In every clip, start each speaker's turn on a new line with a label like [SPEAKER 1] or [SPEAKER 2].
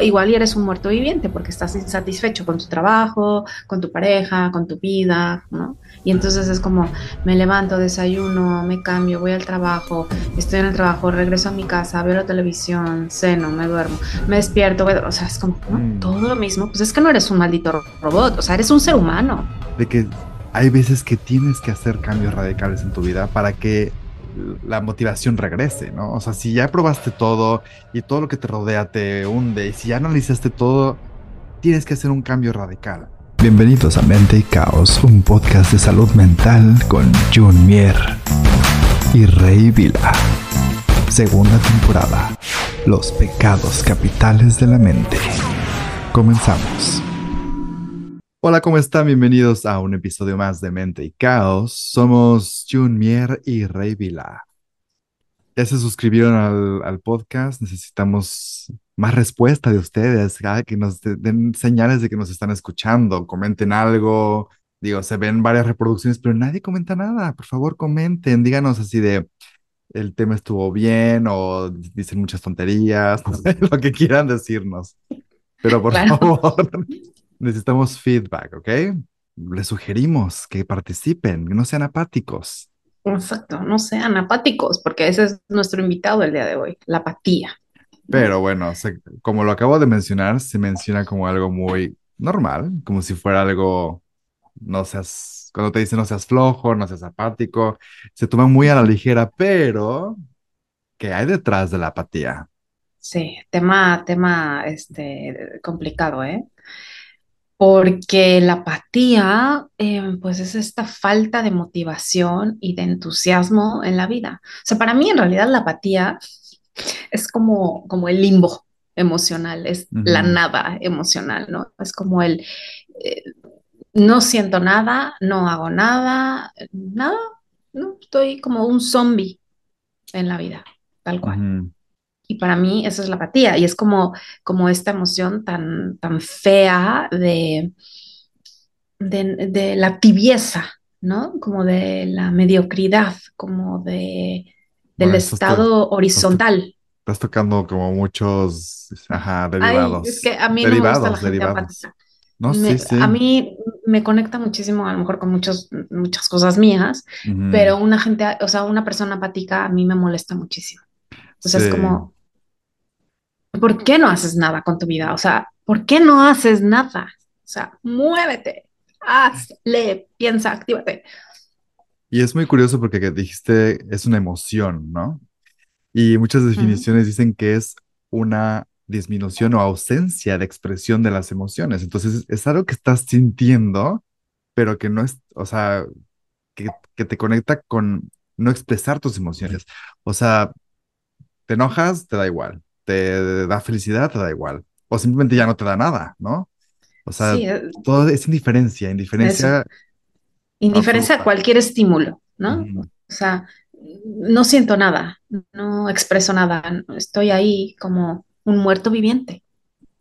[SPEAKER 1] igual y eres un muerto viviente porque estás insatisfecho con tu trabajo, con tu pareja, con tu vida, ¿no? Y entonces es como, me levanto, desayuno, me cambio, voy al trabajo, estoy en el trabajo, regreso a mi casa, veo la televisión, ceno, me duermo, me despierto, o sea, es como mm. todo lo mismo. Pues es que no eres un maldito robot, o sea, eres un ser humano.
[SPEAKER 2] De que hay veces que tienes que hacer cambios radicales en tu vida para que la motivación regrese, ¿no? O sea, si ya probaste todo y todo lo que te rodea te hunde y si ya analizaste todo, tienes que hacer un cambio radical. Bienvenidos a Mente y Caos, un podcast de salud mental con Jun Mier y Rey Vila. Segunda temporada. Los pecados capitales de la mente. Comenzamos. Hola, ¿cómo están? Bienvenidos a un episodio más de Mente y Caos. Somos Jun Mier y Rey Vila. Ya se suscribieron al, podcast. Necesitamos más respuesta de ustedes, que nos den señales de que nos están escuchando. Comenten algo. Digo, se ven varias reproducciones, pero nadie comenta nada. Por favor, comenten. Díganos así de el tema estuvo bien o dicen muchas tonterías, lo que quieran decirnos. Pero por favor, necesitamos feedback, ¿ok? Les sugerimos que participen, que no sean apáticos.
[SPEAKER 1] Exacto, no sean apáticos, porque ese es nuestro invitado el día de hoy, la apatía.
[SPEAKER 2] Pero bueno, como lo acabo de mencionar, se menciona como algo muy normal, como si fuera algo, no seas, cuando te dicen no seas flojo, no seas apático, se toma muy a la ligera, pero ¿qué hay detrás de la apatía?
[SPEAKER 1] Sí, tema, tema, este, complicado, ¿eh? Porque la apatía, eh, pues es esta falta de motivación y de entusiasmo en la vida. O sea, para mí en realidad la apatía es como, como el limbo emocional, es la nada emocional, ¿no? Es como el, eh, no siento nada, no hago nada, nada, ¿no? Estoy como un zombie en la vida, tal cual. Y para mí eso es la apatía y es como, como esta emoción tan, tan fea de, de, la tibieza, ¿no? Como de la mediocridad, como de, del estado horizontal.
[SPEAKER 2] Estás, tocando como muchos derivados.
[SPEAKER 1] es que a mí no me gusta la gente apática. No, sí, sí. A mí me conecta muchísimo, a lo mejor con muchos, muchas cosas mías, pero una gente, o sea, una persona apática a mí me molesta muchísimo. O sea, es como, ¿por qué no haces nada con tu vida? O sea, ¿por qué no haces nada? O sea, muévete, hazle, piensa, actívate.
[SPEAKER 2] Y es muy curioso porque dijiste es una emoción, ¿no? Y muchas definiciones dicen que es una disminución o ausencia de expresión de las emociones. Entonces es algo que estás sintiendo, pero que no es, o sea, que, que te conecta con no expresar tus emociones. O sea, te enojas, te da igual te da felicidad, te da igual. O simplemente ya no te da nada, ¿no? O sea, eh, todo es indiferencia, indiferencia.
[SPEAKER 1] Indiferencia a cualquier estímulo, ¿no? O sea, no siento nada, no expreso nada, estoy ahí como un muerto viviente.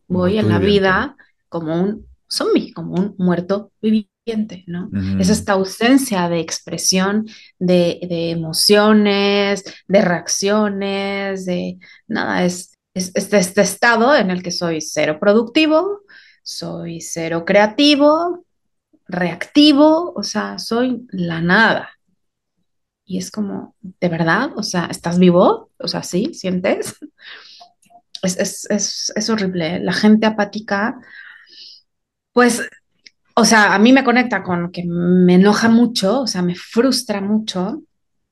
[SPEAKER 1] Voy en la vida como un zombie, como un muerto viviente, ¿no? Es esta ausencia de expresión de, de, emociones, de reacciones, de nada, es es, este, este estado en el que soy cero productivo, soy cero creativo, reactivo, o sea, soy la nada. Y es como, ¿de verdad? O sea, ¿estás vivo? O sea, ¿sí? ¿Sientes? Es, es horrible. La gente apática, pues, o sea, a mí me conecta con que me enoja mucho, o sea, me frustra mucho,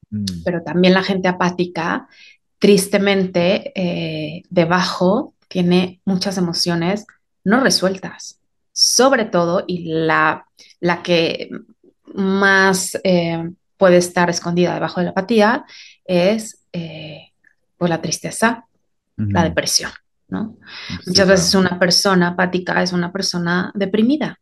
[SPEAKER 1] mm. pero también la gente apática tristemente eh, debajo tiene muchas emociones no resueltas, sobre todo, y la, la que más eh, puede estar escondida debajo de la apatía es eh, pues la tristeza, la depresión, ¿no? Muchas veces una persona apática es una persona deprimida.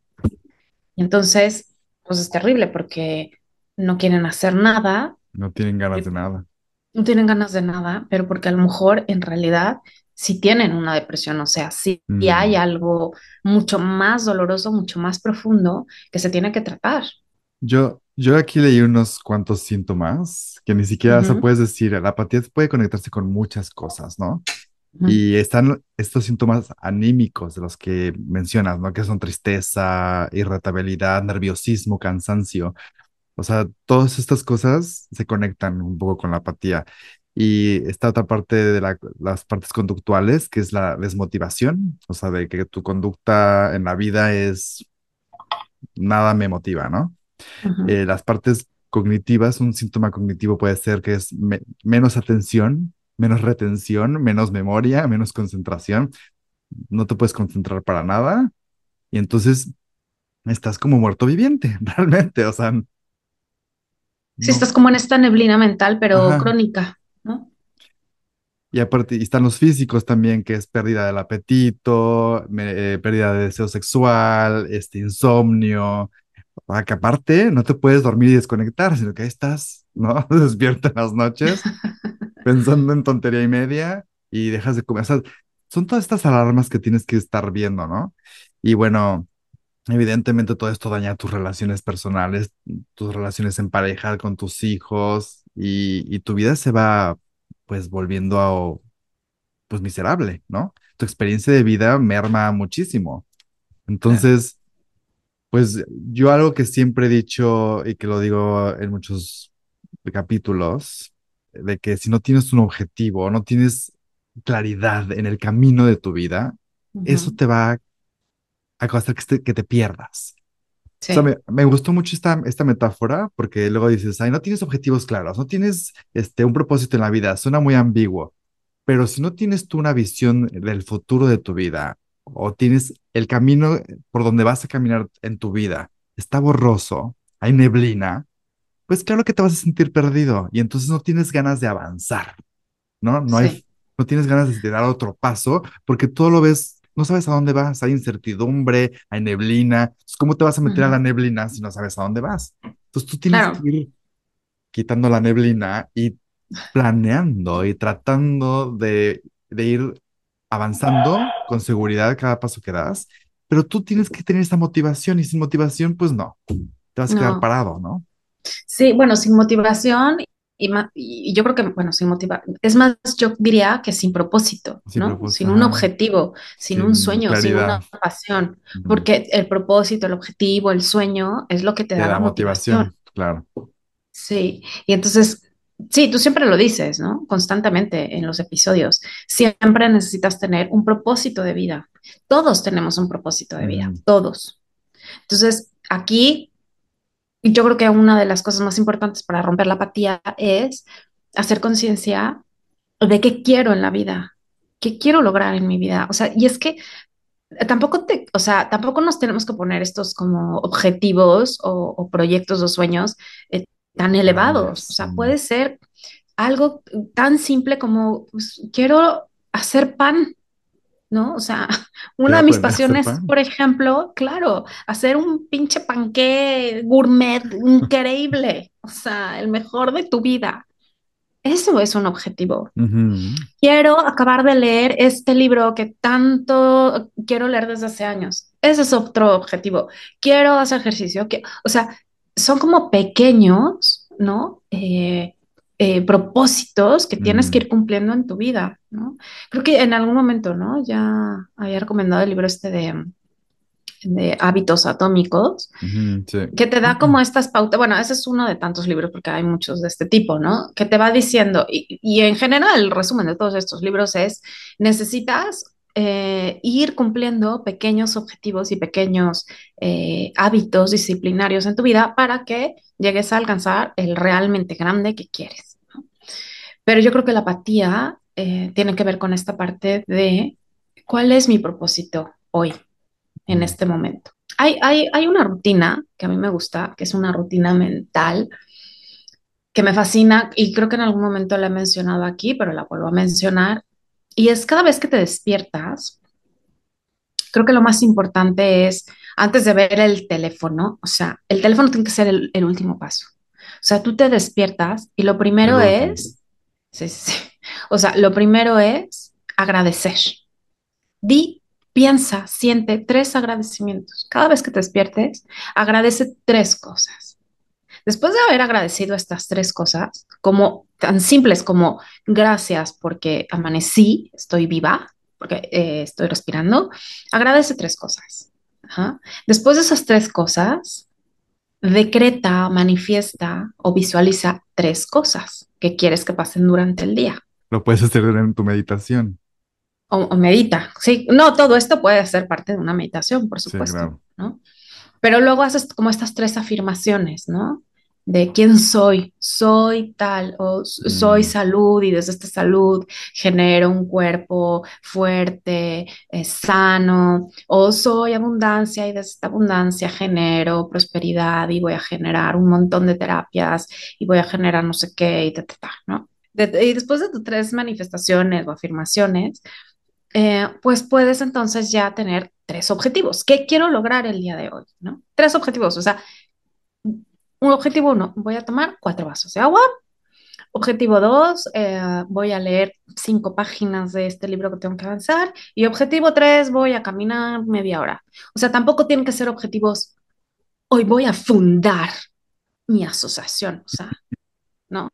[SPEAKER 1] Y entonces, pues es terrible porque no quieren hacer nada.
[SPEAKER 2] No tienen ganas de nada
[SPEAKER 1] no tienen ganas de nada, pero porque a lo mejor en realidad sí tienen una depresión, o sea, sí, hay mm. algo mucho más doloroso, mucho más profundo que se tiene que tratar.
[SPEAKER 2] Yo, Yo aquí leí unos cuantos síntomas que ni siquiera se puedes decir, la apatía puede conectarse con muchas cosas, ¿no? Y están estos síntomas anímicos de los que mencionas, ¿no? Que son tristeza, irritabilidad, nerviosismo, cansancio. O sea, todas estas cosas se conectan un poco con la apatía. Y esta otra parte de las partes conductuales, que es la desmotivación, o sea, de que tu conducta en la vida es nada me motiva, ¿no? Eh, las partes cognitivas, un síntoma cognitivo puede ser que es menos atención, menos retención, menos memoria, menos concentración. No te puedes concentrar para nada y entonces estás como muerto viviente, realmente, o sea.
[SPEAKER 1] Sí, estás como en esta neblina mental, pero crónica, ¿no?
[SPEAKER 2] Y aparte, están los físicos también, que es pérdida del apetito, eh, pérdida de deseo sexual, este insomnio, para que aparte no te puedes dormir y desconectar, sino que ahí estás, ¿no? Despierta en las noches pensando en tontería y media y dejas de comer. O sea, son todas estas alarmas que tienes que estar viendo, ¿no? Y bueno, evidentemente todo esto daña tus relaciones personales, tus relaciones en pareja con tus hijos y, y tu vida se va pues volviendo a, pues miserable, ¿no? Tu experiencia de vida merma muchísimo. Entonces, pues yo algo que siempre he dicho y que lo digo en muchos capítulos, de que si no tienes un objetivo, no tienes claridad en el camino de tu vida, eso te va a hacer que te, que te pierdas. O sea, me, gustó mucho esta, esta metáfora porque luego dices, ay, no tienes objetivos claros, no tienes este, un propósito en la vida, suena muy ambiguo, pero si no tienes tú una visión del futuro de tu vida, o tienes el camino por donde vas a caminar en tu vida, está borroso, hay neblina, pues claro que te vas a sentir perdido y entonces no tienes ganas de avanzar, ¿no? No hay, no tienes ganas de dar otro paso porque todo lo ves, no sabes a dónde vas, hay incertidumbre, hay neblina. ¿Cómo te vas a meter a la neblina si no sabes a dónde vas? Entonces tú tienes que ir quitando la neblina y planeando y tratando de, de ir avanzando con seguridad cada paso que das, pero tú tienes que tener esa motivación y sin motivación, pues no, te vas a quedar parado, ¿no?
[SPEAKER 1] Sí, bueno, sin motivación y, y, yo creo que, bueno, sin motivación, es más, yo diría que sin propósito, ¿no? sin un objetivo, sin, un sueño, sin una pasión, porque el propósito, el objetivo, el sueño es lo que te, da, la motivación.
[SPEAKER 2] Claro.
[SPEAKER 1] Sí, y entonces Sí, tú siempre lo dices, ¿no? Constantemente en los episodios. Siempre necesitas tener un propósito de vida. Todos tenemos un propósito de vida, todos. Entonces, aquí yo creo que una de las cosas más importantes para romper la apatía es hacer conciencia de qué quiero en la vida, qué quiero lograr en mi vida. O sea, y es que tampoco te, o sea, tampoco nos tenemos que poner estos como objetivos o, proyectos o sueños eh, tan elevados. O sea, puede ser algo tan simple como, pues, quiero hacer pan, ¿no? O sea, una de mis pasiones, por ejemplo, claro, hacer un pinche panqué gourmet increíble, o sea, el mejor de tu vida. Eso es un objetivo. Quiero acabar de leer este libro que tanto quiero leer desde hace años. Ese es otro objetivo. Quiero hacer ejercicio. o sea, son como pequeños, ¿no? Eh, eh, propósitos que tienes que ir cumpliendo en tu vida, ¿no? Creo que en algún momento, ¿no? Ya había recomendado el libro este de, de hábitos atómicos, que te da como estas pautas, bueno, ese es uno de tantos libros porque hay muchos de este tipo, ¿no? Que te va diciendo, y, y en general el resumen de todos estos libros es, necesitas eh, ir cumpliendo pequeños objetivos y pequeños eh, hábitos disciplinarios en tu vida para que llegues a alcanzar el realmente grande que quieres. Pero yo creo que la apatía eh, tiene que ver con esta parte de cuál es mi propósito hoy, en este momento. Hay, hay, hay una rutina que a mí me gusta, que es una rutina mental que me fascina y creo que en algún momento la he mencionado aquí, pero la vuelvo a mencionar, y es cada vez que te despiertas, creo que lo más importante es, antes de ver el teléfono, o sea, el teléfono tiene que ser el, último paso. O sea, tú te despiertas y lo primero es, sí, sí, o sea, lo primero es agradecer. Di, piensa, siente tres agradecimientos. Cada vez que te despiertes, agradece tres cosas. Después de haber agradecido estas tres cosas, como tan simples como gracias porque amanecí, estoy viva, porque eh, estoy respirando, agradece tres cosas. Después de esas tres cosas, decreta, manifiesta o visualiza tres cosas que quieres que pasen durante el día.
[SPEAKER 2] Lo puedes hacer en tu meditación.
[SPEAKER 1] O, medita, sí. No, todo esto puede ser parte de una meditación, por supuesto, ¿no? Pero luego haces como estas tres afirmaciones, ¿no? De quién soy, soy tal, o soy mm. salud y desde esta salud genero un cuerpo fuerte, eh, sano, o soy abundancia y desde esta abundancia genero prosperidad y voy a generar un montón de terapias y voy a generar no sé qué y ta, ¿no? y después de tus tres manifestaciones o afirmaciones, eh, pues puedes entonces ya tener tres objetivos. ¿Qué quiero lograr el día de hoy? ¿no? Tres objetivos, o sea, un objetivo uno, voy a tomar cuatro vasos de agua. Objetivo dos, eh, voy a leer cinco páginas de este libro que tengo que avanzar. Y objetivo tres, voy a caminar media hora. O sea, tampoco tienen que ser objetivos, hoy voy a fundar mi asociación. O sea, no.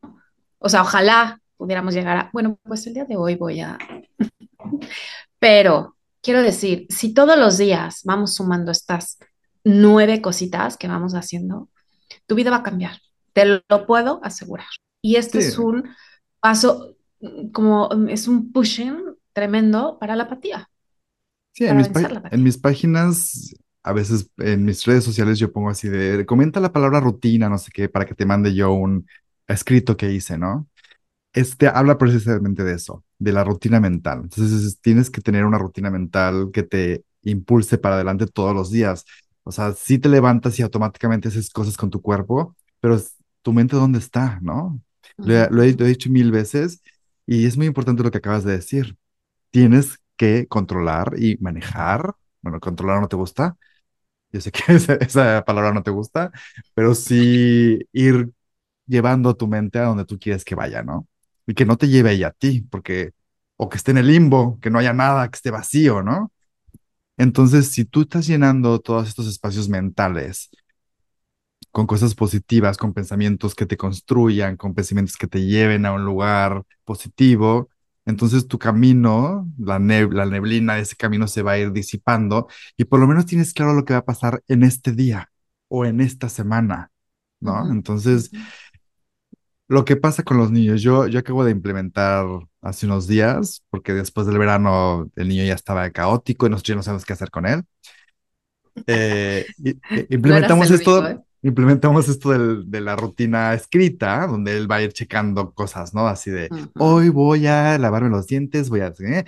[SPEAKER 1] O sea, ojalá pudiéramos llegar a, bueno, pues el día de hoy voy a... Pero quiero decir, si todos los días vamos sumando estas nueve cositas que vamos haciendo, tu vida va a cambiar, te lo puedo asegurar. Y este es un paso, como es un pushing tremendo para la apatía.
[SPEAKER 2] Sí, en mis, en mis, páginas, a veces en mis redes sociales yo pongo así de, comenta la palabra rutina, no sé qué, para que te mande yo un escrito que hice, ¿no? Este habla precisamente de eso, de la rutina mental. Entonces tienes que tener una rutina mental que te impulse para adelante todos los días. O sea, sí te levantas y automáticamente haces cosas con tu cuerpo, pero tu mente dónde está, ¿no? Lo, he, dicho mil veces y es muy importante lo que acabas de decir. Tienes que controlar y manejar. Bueno, controlar no te gusta. Yo sé que esa, palabra no te gusta, pero sí ir llevando tu mente a donde tú quieres que vaya, ¿no? Y que no te lleve a ti, porque, o que esté en el limbo, que no haya nada, que esté vacío, ¿no? Entonces, si tú estás llenando todos estos espacios mentales con cosas positivas, con pensamientos que te construyan, con pensamientos que te lleven a un lugar positivo, entonces tu camino, la, la neblina de ese camino se va a ir disipando y por lo menos tienes claro lo que va a pasar en este día o en esta semana, ¿no? Entonces, lo que pasa con los niños, yo, yo acabo de implementar hace unos días, porque después del verano el niño ya estaba caótico y nosotros ya no sabemos qué hacer con él. Eh, e, implementamos esto, ¿eh? implementamos esto de la rutina escrita, donde él va a ir checando cosas, ¿no? Así de, hoy voy a lavarme los dientes, voy a... ¿eh?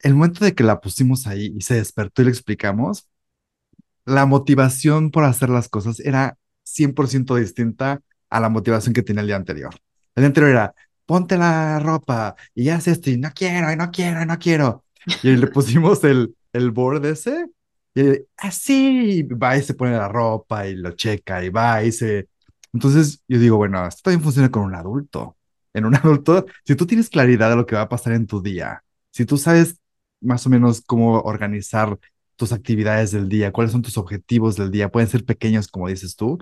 [SPEAKER 2] El momento de que la pusimos ahí y se despertó y le explicamos, la motivación por hacer las cosas era 100% distinta a la motivación que tenía el día anterior. El día anterior era, ponte la ropa y haz esto y no quiero, y no quiero, y no quiero. Y le pusimos el, el board ese y así va y se pone la ropa y lo checa y va y se... Entonces yo digo, bueno, esto también funciona con un adulto. En un adulto, si tú tienes claridad de lo que va a pasar en tu día, si tú sabes más o menos cómo organizar tus actividades del día, cuáles son tus objetivos del día, pueden ser pequeños como dices tú,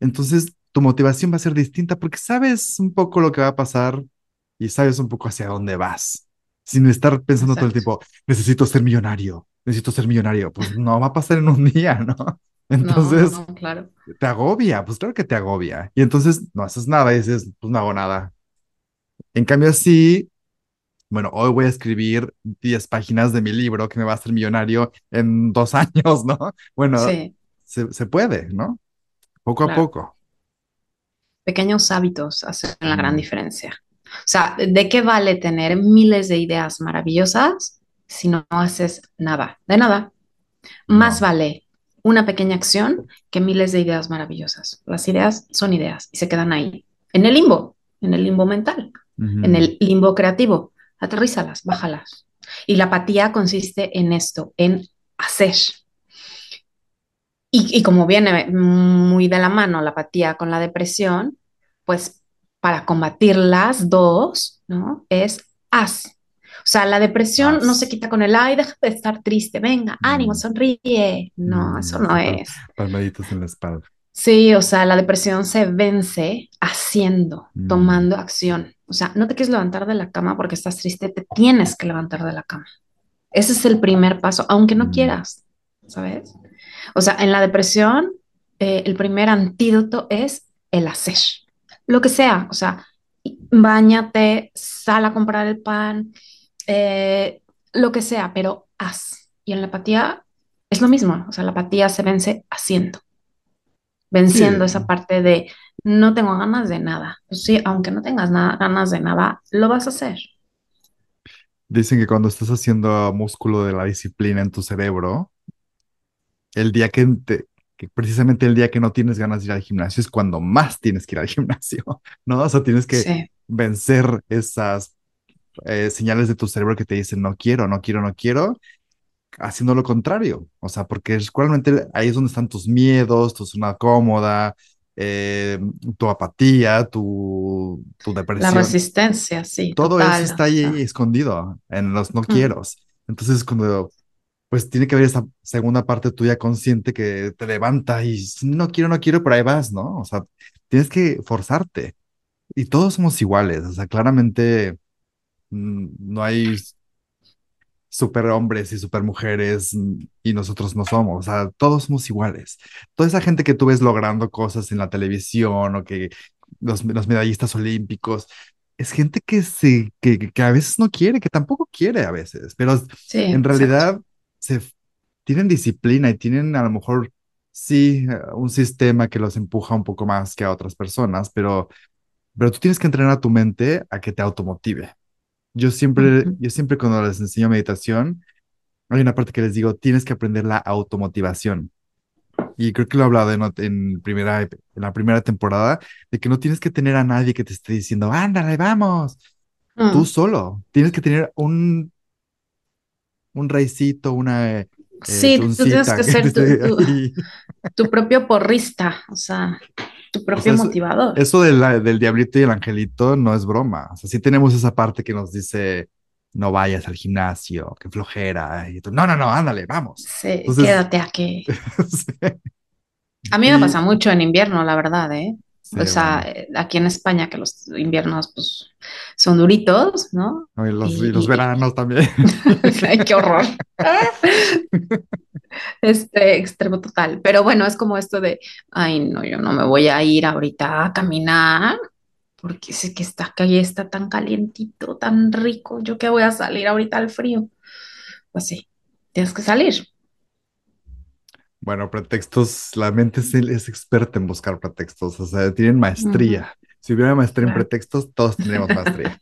[SPEAKER 2] entonces tu motivación va a ser distinta porque sabes un poco lo que va a pasar y sabes un poco hacia dónde vas, sin estar pensando todo el tiempo, necesito ser millonario, necesito ser millonario. Pues no va a pasar en un día, ¿no? Entonces, claro. te agobia, pues claro que te agobia. Y entonces no haces nada y dices, pues no hago nada. En cambio, así, bueno, hoy voy a escribir 10 páginas de mi libro que me va a hacer millonario en dos años, ¿no? Bueno, se, puede, ¿no? Poco a poco
[SPEAKER 1] pequeños hábitos hacen la gran diferencia. O sea, ¿de qué vale tener miles de ideas maravillosas si no haces nada? De nada. Más vale una pequeña acción que miles de ideas maravillosas. Las ideas son ideas y se quedan ahí, en el limbo, en el limbo mental, en el limbo creativo. Aterrízalas, bájalas. Y la apatía consiste en esto, en hacer. Y, como viene muy de la mano la apatía con la depresión, pues para combatir las dos, ¿no? Es haz. O sea, la depresión no se quita con el, ay, deja de estar triste, venga, ánimo, sonríe. No, eso no es.
[SPEAKER 2] Palmaditos en la espalda.
[SPEAKER 1] Sí, o sea, la depresión se vence haciendo,
[SPEAKER 2] Mm,
[SPEAKER 1] tomando acción. O sea, no te quieres levantar de la cama porque estás triste, te tienes que levantar de la cama. Ese es el primer paso, aunque no
[SPEAKER 2] mm.
[SPEAKER 1] quieras, ¿sabes? O sea, en la depresión, eh, el primer antídoto es el hacer. Lo que sea, o sea, báñate, sal a comprar el pan, eh, lo que sea, pero haz. Y en la apatía es lo mismo, o sea, la apatía se vence haciendo
[SPEAKER 2] Sí,
[SPEAKER 1] venciendo esa parte de no tengo ganas de nada. Pues sí, aunque no tengas nada, ganas de nada, lo vas a hacer.
[SPEAKER 2] dicen que cuando estás haciendo músculo de la disciplina en tu cerebro, el día que, te- que precisamente el día que no tienes ganas de ir al gimnasio es cuando más tienes que ir al gimnasio, ¿no? O sea, tienes que
[SPEAKER 1] Sí.
[SPEAKER 2] vencer esas eh, señales de tu cerebro que te dicen no quiero, no quiero, no quiero, haciendo lo contrario. O sea, porque realmente ahí es donde están tus miedos, tu zona cómoda, eh, tu apatía, tu, tu
[SPEAKER 1] La
[SPEAKER 2] depresión.
[SPEAKER 1] resistencia, sí,
[SPEAKER 2] Todo eso
[SPEAKER 1] total.
[SPEAKER 2] está
[SPEAKER 1] O
[SPEAKER 2] ahí
[SPEAKER 1] sea,
[SPEAKER 2] escondido en los no
[SPEAKER 1] mm,
[SPEAKER 2] quiero. Entonces, cuando pues tiene que haber esa segunda parte tuya consciente que te levanta y no quiero, no quiero, pero ahí vas, ¿no? O sea, tienes que forzarte. Y todos somos iguales, o sea, claramente mm, no hay superhombres y supermujeres mm, y nosotros no somos, o sea, todos somos iguales. Toda esa gente que tú ves logrando cosas en la televisión o que los, los medallistas olímpicos, es gente que, se, que, que a veces no quiere, que tampoco quiere a veces, pero
[SPEAKER 1] sí,
[SPEAKER 2] en
[SPEAKER 1] exacto.
[SPEAKER 2] Se tienen disciplina y tienen a lo mejor sí eh, un sistema que los empuja un poco más que a otras personas, pero, pero tú tienes que entrenar a tu mente a que te automotive. Yo siempre,
[SPEAKER 1] Ujú,
[SPEAKER 2] yo siempre cuando les enseño meditación, hay una parte que les digo, tienes que aprender la automotivación. Y creo que lo he hablado en, en primera, en la primera temporada, de que no tienes que tener a nadie que te esté diciendo, ándale, vamos, tú
[SPEAKER 1] mm.
[SPEAKER 2] solo. Tienes que tener un, un reycito, una eh,
[SPEAKER 1] Sí, tú tienes que
[SPEAKER 2] que
[SPEAKER 1] ser tu, tu, propio porrista, o sea, tu
[SPEAKER 2] O sea,
[SPEAKER 1] propio
[SPEAKER 2] eso,
[SPEAKER 1] motivador.
[SPEAKER 2] eso de la- del diablito y el angelito no es broma. O sea, sí tenemos esa parte que nos dice, no vayas al gimnasio, qué flojera. Y tú, no, no, no, ándale, vamos.
[SPEAKER 1] Sí,
[SPEAKER 2] Entonces,
[SPEAKER 1] quédate aquí.
[SPEAKER 2] sí.
[SPEAKER 1] A mí me
[SPEAKER 2] Y
[SPEAKER 1] pasa mucho en invierno, la verdad, ¿eh?
[SPEAKER 2] Sí,
[SPEAKER 1] O sea,
[SPEAKER 2] bueno,
[SPEAKER 1] eh, aquí en España, que los inviernos pues, son duritos, ¿no?
[SPEAKER 2] y los, y los
[SPEAKER 1] Y,
[SPEAKER 2] veranos también.
[SPEAKER 1] Ay, qué horror. Este extremo total. Pero bueno, es como esto de, ay, no, yo no me voy a ir ahorita a caminar porque sé que está aquí está tan calientito, tan rico. ¿Yo qué voy a salir ahorita al frío? Pues sí, tienes que salir.
[SPEAKER 2] Bueno, pretextos, la mente es, es experta en buscar pretextos, o sea, tienen maestría. Si hubiera maestría en pretextos, todos tendríamos maestría.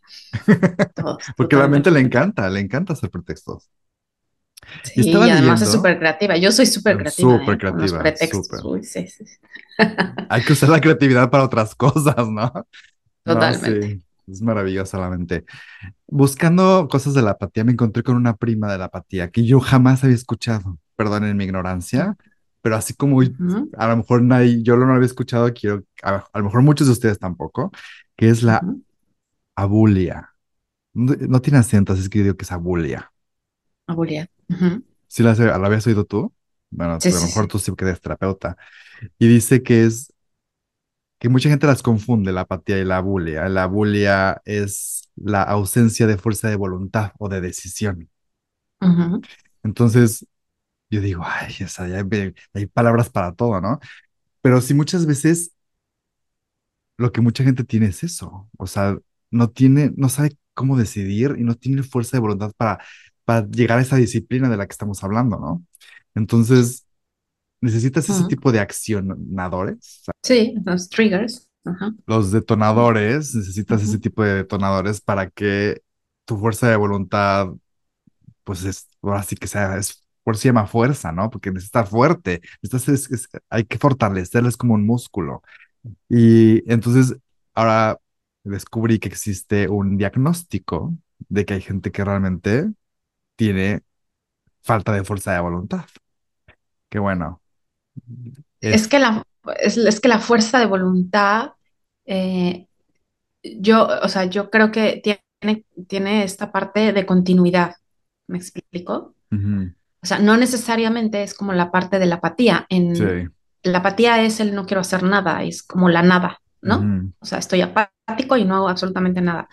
[SPEAKER 1] Todos,
[SPEAKER 2] Porque la mente le encanta, le encanta hacer pretextos.
[SPEAKER 1] Sí, y además es súper creativa. Yo soy súper creativa,
[SPEAKER 2] súper
[SPEAKER 1] ¿eh?
[SPEAKER 2] Creativa,
[SPEAKER 1] pretextos.
[SPEAKER 2] súper.
[SPEAKER 1] Uy, sí, sí, sí.
[SPEAKER 2] Hay que usar la creatividad para otras cosas, ¿no?
[SPEAKER 1] Totalmente.
[SPEAKER 2] es maravillosa la mente. Buscando cosas de la apatía, me encontré con una prima de la apatía que yo jamás había escuchado, perdonen mi ignorancia, pero así como a lo mejor nadie, yo lo no había escuchado, quiero, a, a lo mejor muchos de ustedes tampoco, que es la abulia. No, no tiene acento, así es que yo digo que es abulia.
[SPEAKER 1] Abulia. Ujú.
[SPEAKER 2] ¿Sí la, la habías oído tú? Bueno,
[SPEAKER 1] Sí,
[SPEAKER 2] a lo
[SPEAKER 1] sí,
[SPEAKER 2] mejor
[SPEAKER 1] sí.
[SPEAKER 2] tú sí que eres terapeuta. Y dice que es que mucha gente las confunde, la apatía y la abulia. La abulia es la ausencia de fuerza de voluntad o de decisión. Entonces, yo digo, ay, esa, ya hay, hay palabras para todo, ¿no? Pero sí muchas veces lo que mucha gente tiene es eso, o sea, no tiene, no sabe cómo decidir y no tiene fuerza de voluntad para, para llegar a esa disciplina de la que estamos hablando, ¿no? Entonces, necesitas ese
[SPEAKER 1] ujú.
[SPEAKER 2] tipo de accionadores, o sea,
[SPEAKER 1] Sí, los triggers.
[SPEAKER 2] Los detonadores, necesitas ese tipo de detonadores para que tu fuerza de voluntad, pues es, ahora sí que sea, es, por se llama fuerza, ¿no? Porque necesitas fuerte, necesitas, es- es- hay que fortalecerla, es como un músculo. Y entonces ahora descubrí que existe un diagnóstico de que hay gente que realmente tiene falta de fuerza de voluntad. Que bueno,
[SPEAKER 1] Es
[SPEAKER 2] es...
[SPEAKER 1] que la, es, es que la fuerza de voluntad, eh, yo, o sea, yo creo que tiene, tiene esta parte de continuidad. ¿Me explico?
[SPEAKER 2] ujú,
[SPEAKER 1] O sea, no necesariamente es como la parte de la apatía. En,
[SPEAKER 2] sí,
[SPEAKER 1] la apatía es el no quiero hacer nada, es como la nada, ¿no? O sea, estoy apático y no hago absolutamente nada.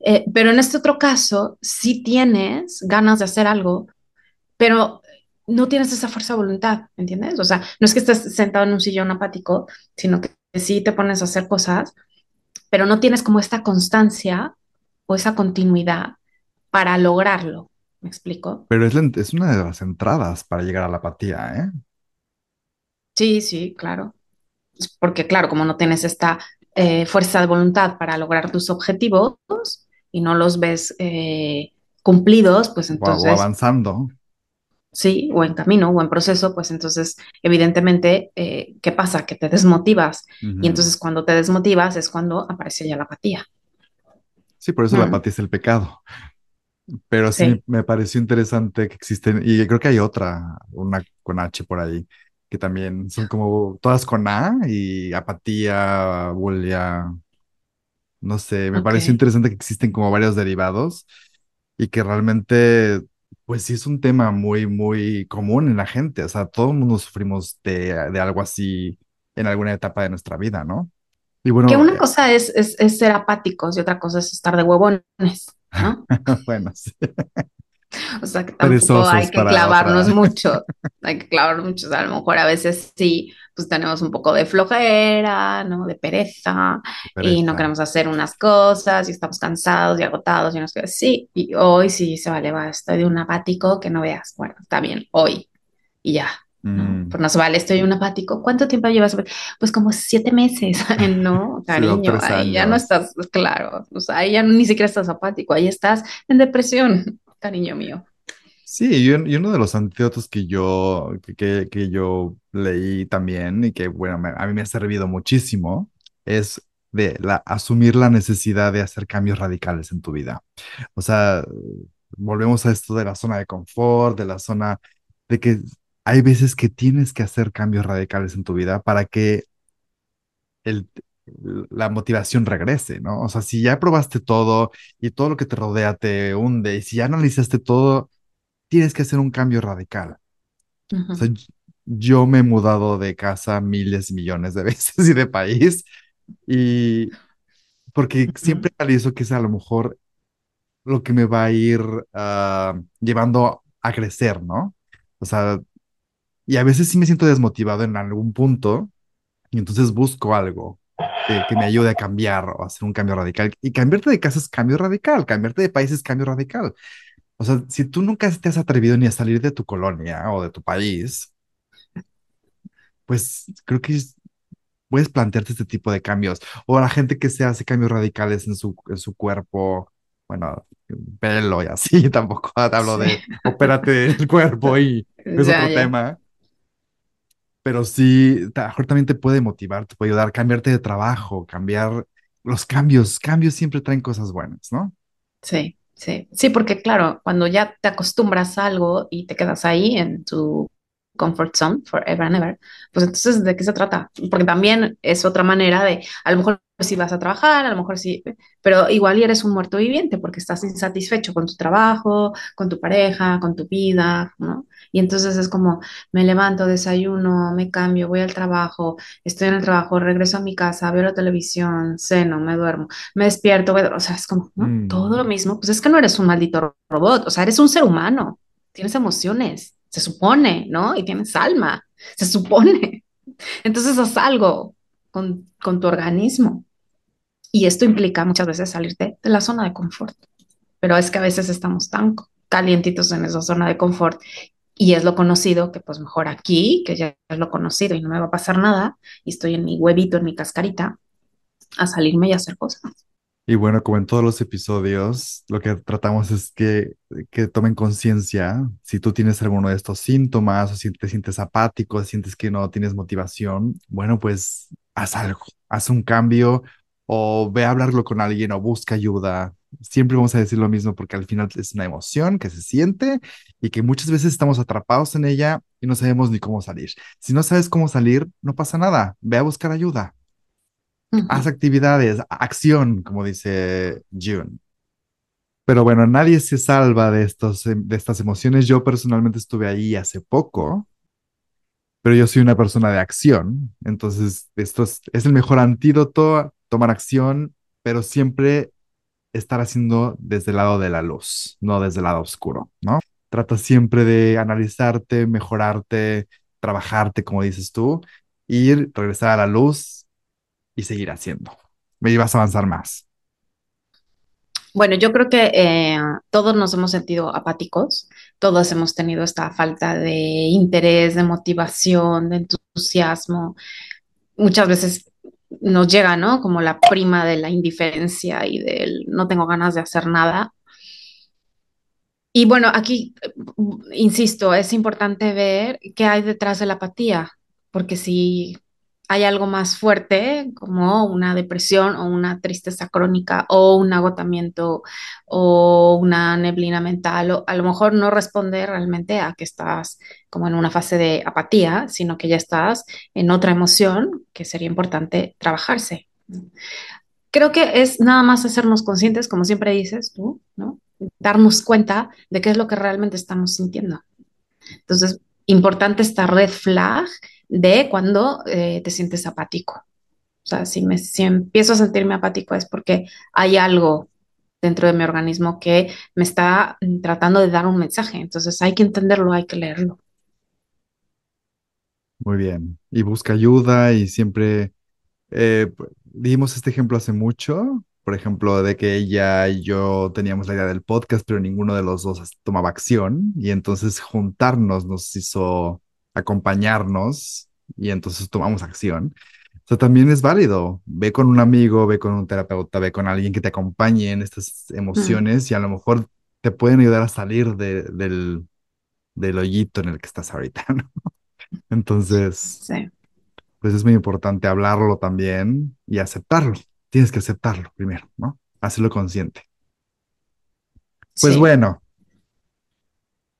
[SPEAKER 1] Eh, pero en este otro caso, sí tienes ganas de hacer algo, pero no tienes esa fuerza de voluntad, ¿entiendes? O sea, no es que estés sentado en un sillón apático, sino que sí te pones a hacer cosas, pero no tienes como esta constancia o esa continuidad para lograrlo. ¿Me explico?
[SPEAKER 2] Pero es, la- es una de las entradas para llegar a la apatía, ¿eh?
[SPEAKER 1] Sí, sí, claro. Porque claro, como no tienes esta eh, fuerza de voluntad para lograr tus objetivos y no los ves eh, cumplidos, pues
[SPEAKER 2] O, o
[SPEAKER 1] entonces
[SPEAKER 2] avanzando.
[SPEAKER 1] sí, o en camino o en proceso, pues entonces evidentemente, eh, ¿qué pasa? Que te desmotivas. Y
[SPEAKER 2] Ujú.
[SPEAKER 1] entonces cuando te desmotivas es cuando aparece ya la apatía.
[SPEAKER 2] Sí, por eso la
[SPEAKER 1] Mm,
[SPEAKER 2] apatía es el pecado. Pero sí me,
[SPEAKER 1] sí,
[SPEAKER 2] me pareció interesante que existen, y creo que hay otra, una con H por ahí, que también son como todas con A y apatía, bulia, no sé, me pareció
[SPEAKER 1] ok.
[SPEAKER 2] interesante que existen como varios derivados y que realmente, pues sí es un tema muy, muy común en la gente, o sea, todo el mundo sufrimos de, de algo así en alguna etapa de nuestra vida, ¿no? Y
[SPEAKER 1] Que
[SPEAKER 2] bueno,
[SPEAKER 1] una
[SPEAKER 2] eh,
[SPEAKER 1] cosa es, es, es ser apáticos y otra cosa es estar de huevones, ¿no?
[SPEAKER 2] bueno, sí,
[SPEAKER 1] O sea que tampoco hay que clavarnos mucho, hay que clavarnos mucho. O sea, a lo mejor a veces sí, pues tenemos un poco de flojera, ¿no? De pereza y no
[SPEAKER 2] pereza.
[SPEAKER 1] queremos hacer unas cosas y estamos cansados y agotados y nos queda sí, y hoy sí se vale, va, estoy de un apático que no veas. Bueno, está bien, hoy y ya.
[SPEAKER 2] Mm.
[SPEAKER 1] Pues no se vale, estoy un apático. ¿Cuánto tiempo llevas? Pues como siete meses. No, cariño, ahí ya no estás, claro, o sea, ahí ya ni siquiera estás apático, ahí estás en depresión, cariño mío.
[SPEAKER 2] Sí, y, un- y uno de los antídotos que yo, que, que, que yo leí también y que, bueno, me- a mí me ha servido muchísimo es de la, asumir la necesidad de hacer cambios radicales en tu vida. O sea, volvemos a esto de la zona de confort, de la zona de que hay veces que tienes que hacer cambios radicales en tu vida para que el, la motivación regrese, ¿no? O sea, si ya probaste todo y todo lo que te rodea te hunde y si ya analizaste todo tienes que hacer un cambio radical. O sea,
[SPEAKER 1] Ujú,
[SPEAKER 2] y- yo me he mudado de casa miles, millones de veces y de país, y porque siempre analizo que es a lo mejor lo que me va a ir ah, llevando a crecer, ¿no? O sea, y a veces sí me siento desmotivado en algún punto, y entonces busco algo que, que me ayude a cambiar o a hacer un cambio radical. Y cambiarte de casa es cambio radical, cambiarte de país es cambio radical. O sea, si tú nunca te has atrevido ni a salir de tu colonia o de tu país, pues creo que es- puedes plantearte este tipo de cambios. O la gente que se hace cambios radicales en su, en su cuerpo, bueno, pelo y así, tampoco hablo
[SPEAKER 1] Sí,
[SPEAKER 2] de opérate el cuerpo y es
[SPEAKER 1] ya,
[SPEAKER 2] otro
[SPEAKER 1] ya.
[SPEAKER 2] tema, pero sí, mejor también te puede motivar, te puede ayudar a cambiarte de trabajo, cambiar los cambios, cambios siempre traen cosas buenas, ¿no?
[SPEAKER 1] Sí, sí. Sí, porque claro, cuando ya te acostumbras a algo y te quedas ahí en tu comfort zone forever and ever, pues entonces, ¿de qué se trata? Porque también es otra manera de, a lo mejor sí vas a trabajar, a lo mejor sí, pero igual eres un muerto viviente porque estás insatisfecho con tu trabajo, con tu pareja, con tu vida, ¿no? Y entonces es como, me levanto, desayuno, me cambio, voy al trabajo, estoy en el trabajo, regreso a mi casa, veo la televisión, ceno, me duermo me despierto, güey, o sea, es como, ¿no? Todo
[SPEAKER 2] Mm,
[SPEAKER 1] lo mismo, pues es que no eres un maldito robot, o sea, eres un ser humano, tienes emociones, se supone, ¿no? Y tienes alma, se supone. Entonces haz algo con, con tu organismo. Y esto implica muchas veces salirte de la zona de confort, pero es que a veces estamos tan calientitos en esa zona de confort y es lo conocido que pues mejor aquí, que ya es lo conocido y no me va a pasar nada, y estoy en mi huevito, en mi cascarita, a salirme y hacer cosas.
[SPEAKER 2] Y bueno, como en todos los episodios, lo que tratamos es que, que tomen conciencia si tú tienes alguno de estos síntomas o si te sientes apático, sientes que no tienes motivación, bueno, pues haz algo, haz un cambio o ve a hablarlo con alguien o busca ayuda. Siempre vamos a decir lo mismo porque al final es una emoción que se siente y que muchas veces estamos atrapados en ella y no sabemos ni cómo salir. Si no sabes cómo salir, no pasa nada, ve a buscar ayuda haz actividades, acción, como dice June. Pero bueno, nadie se salva de estos, em, de estas emociones. Yo personalmente estuve ahí hace poco, pero yo soy una persona de acción, entonces esto es, es el mejor antídoto, tomar acción, pero siempre estar haciendo desde el lado de la luz, no desde el lado oscuro, ¿no? Trata siempre de analizarte, mejorarte, trabajarte, como dices tú, ir, regresar a la luz y seguir haciendo. Me vas a avanzar más.
[SPEAKER 1] Bueno, yo creo que eh, todos nos hemos sentido apáticos, todos hemos tenido esta falta de interés, de motivación, de entusiasmo. Muchas veces nos llega, ¿no? Como la prima de la indiferencia y del no tengo ganas de hacer nada. Y bueno, aquí, insisto, es importante ver qué hay detrás de la apatía, porque si hay algo más fuerte, como una depresión o una tristeza crónica o un agotamiento o una neblina mental, o a lo mejor no responde realmente a que estás como en una fase de apatía, sino que ya estás en otra emoción que sería importante trabajarse. Creo que es nada más hacernos conscientes, como siempre dices tú, ¿no? Darnos cuenta de qué es lo que realmente estamos sintiendo. Entonces, importante esta red flag de cuando eh, te sientes apático. O sea, si, me, si empiezo a sentirme apático es porque hay algo dentro de mi organismo que me está tratando de dar un mensaje. Entonces hay que entenderlo, hay que leerlo.
[SPEAKER 2] Muy bien. Y busca ayuda y siempre eh, dimos este ejemplo hace mucho, por ejemplo, de que ella y yo teníamos la idea del podcast, pero ninguno de los dos tomaba acción y entonces juntarnos nos hizo acompañarnos y entonces tomamos acción. O sea, también es válido. Ve con un amigo, ve con un terapeuta, ve con alguien que te acompañe en estas emociones y a lo mejor te pueden ayudar a salir del, del hoyito en el que estás ahorita, ¿no? Entonces, pues es muy importante hablarlo también y aceptarlo. Tienes que aceptarlo primero, ¿no? Hacerlo consciente. Pues bueno,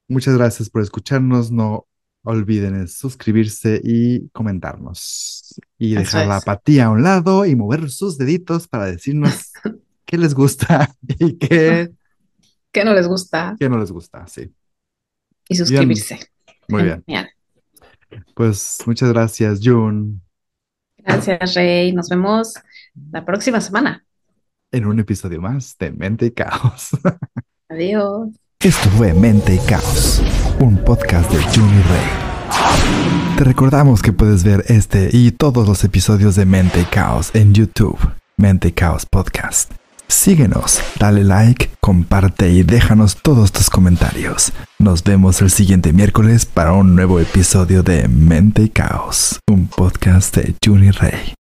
[SPEAKER 2] muchas gracias por escucharnos. No olviden suscribirse y comentarnos. Y dejar la apatía a un lado y mover sus deditos para decirnos qué les gusta y qué...
[SPEAKER 1] ¿Qué no les gusta?
[SPEAKER 2] ¿Qué no les gusta? Sí.
[SPEAKER 1] Y suscribirse.
[SPEAKER 2] Muy bien. Pues muchas gracias, June.
[SPEAKER 1] Gracias, Rey. Nos vemos la próxima semana.
[SPEAKER 2] En un episodio más de Mente y Caos.
[SPEAKER 1] Adiós.
[SPEAKER 2] Esto fue Mente y Caos, un podcast de Juni Rey. Te recordamos que puedes ver este y todos los episodios de Mente y Caos en YouTube, Mente y Caos Podcast. Síguenos, dale like, comparte y déjanos todos tus comentarios. Nos vemos el siguiente miércoles para un nuevo episodio de Mente y Caos, un podcast de Juni Rey.